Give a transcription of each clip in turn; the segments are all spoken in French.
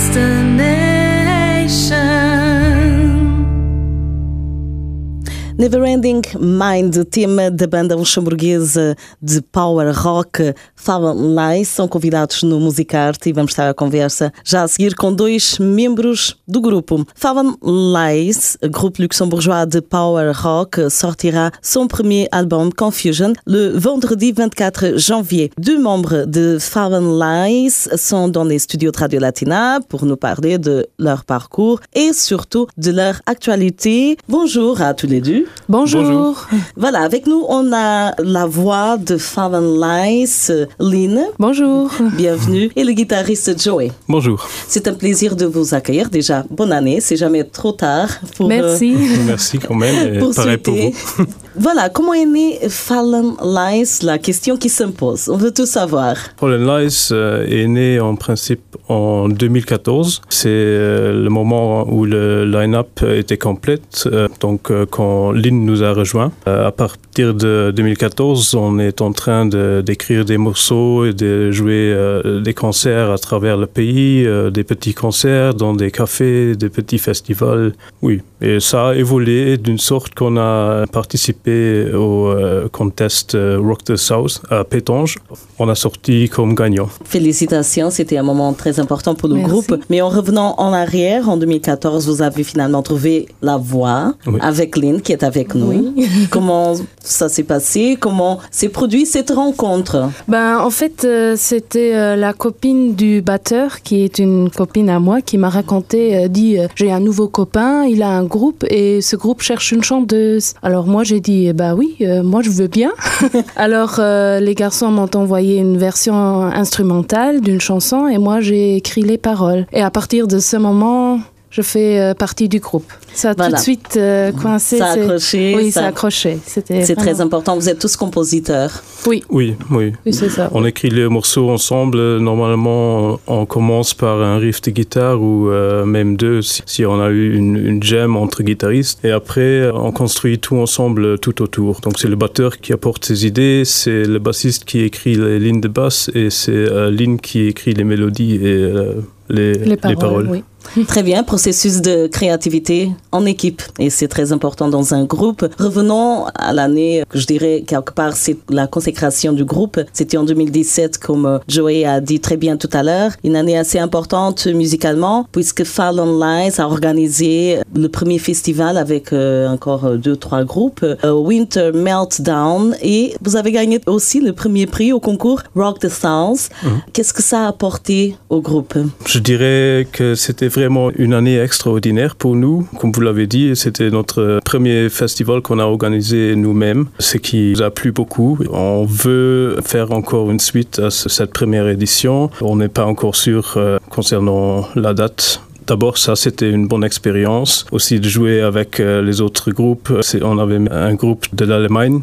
destiny Neverending Mind, tema da banda luxemburguesa de power rock Fallen Lies, são convidados no Musicarte e vamos estar a conversa já a seguir com dois membros do grupo. Fallen Lies, groupe luxembourgeois de power rock, sortira son premier album Confusion le vendredi 24 janvier. Deux membres de Fallen Lies sont dans les studios de Radio Latina pour nous parler de leur parcours et surtout de leur actualité. Bonjour à tous les deux. Bonjour. Voilà, avec nous, on a la voix de Fallen Lies, Lynn. Bonjour. Bienvenue. Et le guitariste Joey. Bonjour. C'est un plaisir de vous accueillir. Déjà, bonne année. C'est jamais trop tard pour. Merci. Merci quand même. pour pareil pour vous. Voilà, comment est né Fallen Lies La question qui s'impose? On veut tout savoir. Fallen Lies euh, est né en principe en 2014. C'est euh, le moment où le line-up était complète. Euh, donc, quand Lynn nous a rejoints, à partir de 2014, on est en train d'écrire des morceaux et de jouer des concerts à travers le pays, des petits concerts dans des cafés, des petits festivals. Oui, et ça a évolué d'une sorte qu'on a participé au euh, contest euh, Rock the South à Pétange. On a sorti comme gagnant. Félicitations, c'était un moment très important pour le groupe. Mais en revenant en arrière, en 2014, vous avez finalement trouvé la voix avec Lynn qui est avec nous. Comment ça s'est passé? Comment s'est produit cette rencontre? Ben en fait, euh, c'était la copine du batteur qui est une copine à moi qui m'a raconté, dit j'ai un nouveau copain, il a un groupe et ce groupe cherche une chanteuse. Alors moi j'ai dit bah oui, euh, moi je veux bien. Alors euh, les garçons m'ont envoyé une version instrumentale d'une chanson et moi j'ai écrit les paroles. Et à partir de ce moment, je fais euh, partie du groupe. Ça a Voilà. tout de suite euh, coincé. Ça a accroché. Oui, ça- ça a accroché. C'était C'est très important. Vous êtes tous compositeurs. Oui, Oui, oui. oui c'est ça. On écrit les morceaux ensemble. Normalement, on commence par un riff de guitare ou euh, même deux si, si on a eu une, une jam entre guitaristes. Et après, on construit tout ensemble tout autour. Donc c'est le batteur qui apporte ses idées, c'est le bassiste qui écrit les lignes de basse et c'est euh, Lynn qui écrit les mélodies et euh, les, Les paroles, oui. Très bien, processus de créativité en équipe et c'est très important dans un groupe. Revenons à l'année, je dirais quelque part c'est la consécration du groupe. C'était en 2017 comme Joey a dit très bien tout à l'heure, une année assez importante musicalement puisque Fallon Lies a organisé le premier festival avec euh, encore deux trois groupes, euh, Winter Meltdown et vous avez gagné aussi le premier prix au concours Rock the South. Qu'est-ce que ça a apporté au groupe? Je dirais que c'était vraiment une année extraordinaire pour nous. Comme vous l'avez dit, c'était notre premier festival qu'on a organisé nous-mêmes, ce qui nous a plu beaucoup. On veut faire encore une suite à ce- cette première édition. On n'est pas encore sûr euh, concernant la date. D'abord, ça, c'était une bonne expérience. Aussi de jouer avec euh, les autres groupes. On avait un groupe de l'Allemagne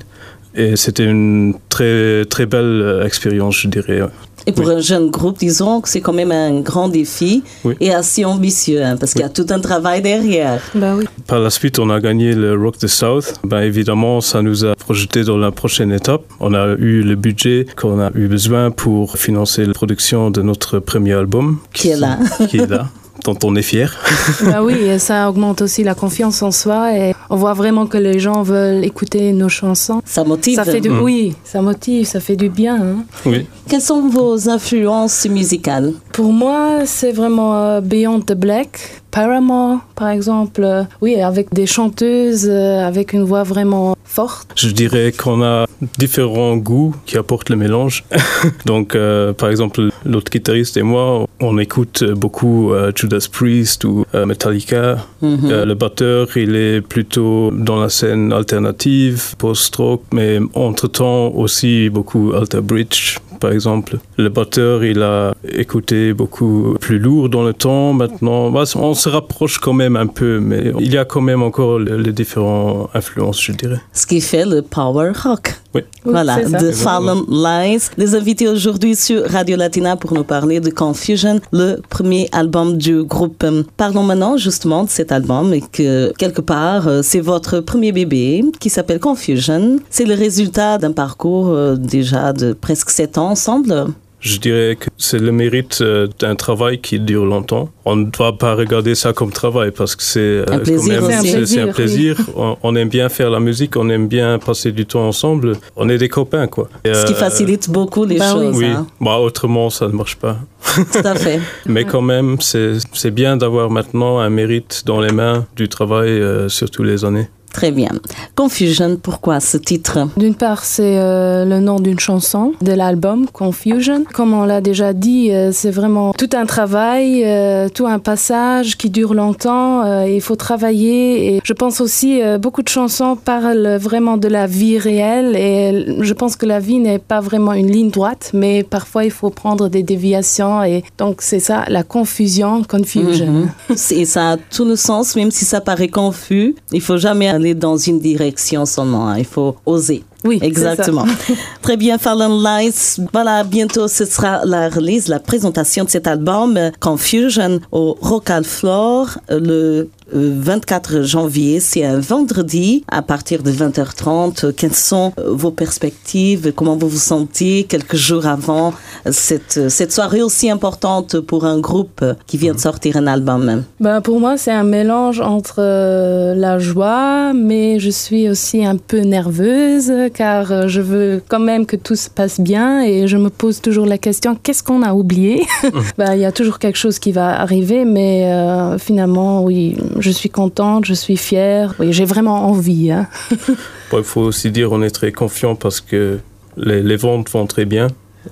et c'était une très, très belle euh, expérience, je dirais. Et pour un jeune groupe, disons que c'est quand même un grand défi Oui. et assez ambitieux, hein, parce qu'il y a tout un travail derrière. Bah oui. Par la suite, on a gagné le Rock the South. Ben, évidemment, ça nous a projeté dans la prochaine étape. On a eu le budget qu'on a eu besoin pour financer la production de notre premier album. Qui est là. Qui est là, dont on est fier. Bah oui, et ça augmente aussi la confiance en soi et on voit vraiment que les gens veulent écouter nos chansons. Ça motive. Ça fait du, Mm. oui, ça motive, ça fait du bien. hein. Oui. Quelles sont vos influences musicales? Pour moi, c'est vraiment euh, Beyond the Black, Paramore, par exemple. Euh, oui, avec des chanteuses euh, avec une voix vraiment forte. Je dirais qu'on a différents goûts qui apportent le mélange. Donc, euh, par exemple, l'autre guitariste et moi, on écoute beaucoup euh, Judas Priest ou euh, Metallica. Mhm. Euh, le batteur, il est plutôt dans la scène alternative, post-rock, mais entre-temps aussi beaucoup Alter Bridge, par exemple. Le batteur, il a écouté beaucoup plus lourd dans le temps. Maintenant, bah, on se rapproche quand même un peu, mais il y a quand même encore les, différentes influences, je dirais. Ce qui fait le power rock. Oui. Oui, Voilà, de Fallen Lies. Les invités aujourd'hui sur Radio Latina pour nous parler de Confusion, le premier album du groupe. Parlons maintenant justement de cet album et que quelque part, euh, c'est votre premier bébé qui s'appelle Confusion. C'est le résultat d'un parcours euh, déjà de presque sept ans ensemble. Je dirais que c'est le mérite euh, d'un travail qui dure longtemps. On ne doit pas regarder ça comme travail parce que c'est euh, Un plaisir quand même aussi. c'est- c'est un plaisir. On, on aime bien faire la musique, on aime bien passer du temps ensemble. On est des copains quoi. Et, Ce qui euh, facilite beaucoup les bah choses. Oui, hein. bah, autrement ça ne marche pas. Tout à fait. Mais quand même, c'est c'est bien d'avoir maintenant un mérite dans les mains du travail euh, sur tous les années. Très bien. Confusion, pourquoi ce titre D'une part, c'est euh, le nom d'une chanson de l'album Confusion. Comme on l'a déjà dit, euh, c'est vraiment tout un travail, euh, tout un passage qui dure longtemps. il faut travailler. Et je pense aussi beaucoup de chansons parlent vraiment de la vie réelle. Et je pense que la vie n'est pas vraiment une ligne droite, mais parfois il faut prendre des déviations. Et donc c'est ça, la confusion, confusion. Mhm. Et ça a tout le sens, même si ça paraît confus. Il faut jamais aller dans une direction seulement. hein. Il faut oser. Oui. Exactement. Très bien, Fallen Lights. Voilà, bientôt ce sera la release, la présentation de cet album euh, Confusion au Rocal Floor euh, le 24 janvier. C'est un vendredi à partir de 20h30. Quelles sont euh, vos perspectives Comment vous vous sentez quelques jours avant euh, cette, euh, cette soirée aussi importante pour un groupe euh, qui vient de sortir un album? Ben, pour moi, c'est un mélange entre euh, la joie, mais je suis aussi un peu nerveuse car euh, je veux quand même que tout se passe bien et je me pose toujours la question qu'est-ce qu'on a oublié? Ben, Il y a toujours quelque chose qui va arriver, mais euh, finalement, oui, je suis contente, je suis fière. Oui, j'ai vraiment envie. hein. Il faut aussi dire on est très confiant parce que les, les ventes vont très bien.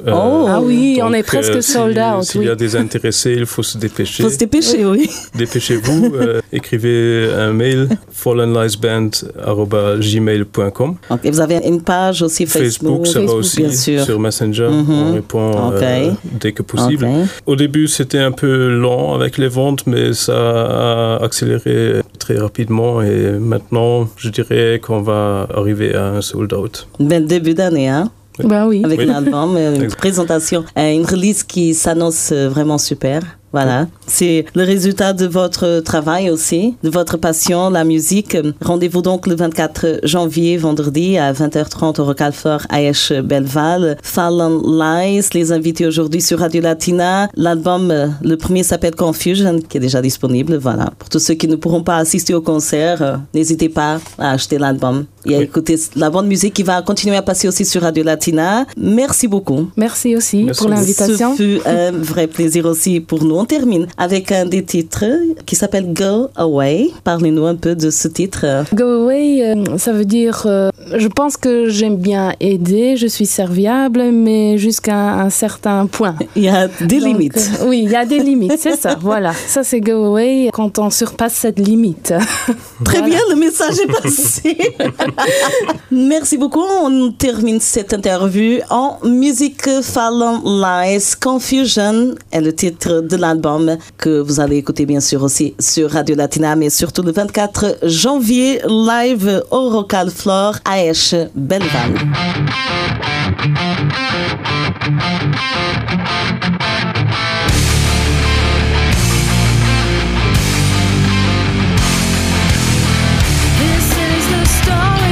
Oh. ah oui, on est presque sold out. S'il y a des intéressés, il faut se dépêcher. Il faut se dépêcher, oui. Dépêchez-vous, écrivez un mail fallenliesband.gmail.com. Okay, vous avez une page aussi Facebook, Facebook ça va aussi, bien sûr. sur Messenger, mm -hmm. on répond okay. dès que possible. Okay. Au début, c'était un peu lent avec les ventes, mais ça a accéléré très rapidement et maintenant, je dirais qu'on va arriver à un sold out. Ben, début d'année, hein bah oui. Avec oui. l'album, une présentation, une release qui s'annonce vraiment super. Voilà, c'est le résultat de votre travail aussi, de votre passion, la musique. Rendez-vous donc le 24 janvier, vendredi, à 20h30 au Rocalfort Aesh Belval. Fallon Lies, les invités aujourd'hui sur Radio Latina. L'album, le premier s'appelle Confusion, qui est déjà disponible. Voilà, pour tous ceux qui ne pourront pas assister au concert, n'hésitez pas à acheter l'album et à oui. écouter la bonne musique qui va continuer à passer aussi sur Radio Latina. Merci beaucoup. Merci aussi Merci pour l'invitation. Ce fut un vrai plaisir aussi pour nous. On termine avec un des titres qui s'appelle Go Away. Parlez-nous un peu de ce titre. Go Away, euh, ça veut dire, euh, je pense que j'aime bien aider, je suis serviable, mais jusqu'à un certain point. Il y a des Donc, limites. Euh, oui, il y a des limites, c'est ça, voilà. Ça, c'est Go Away quand on surpasse cette limite. Très voilà. bien, le message est passé. Merci beaucoup. On termine cette interview en musique Fallon Lies. Confusion est le titre de l'album que vous allez écouter bien sûr aussi sur Radio Latina, mais surtout le 24 janvier, live au Rocal Flore à AES This is the story.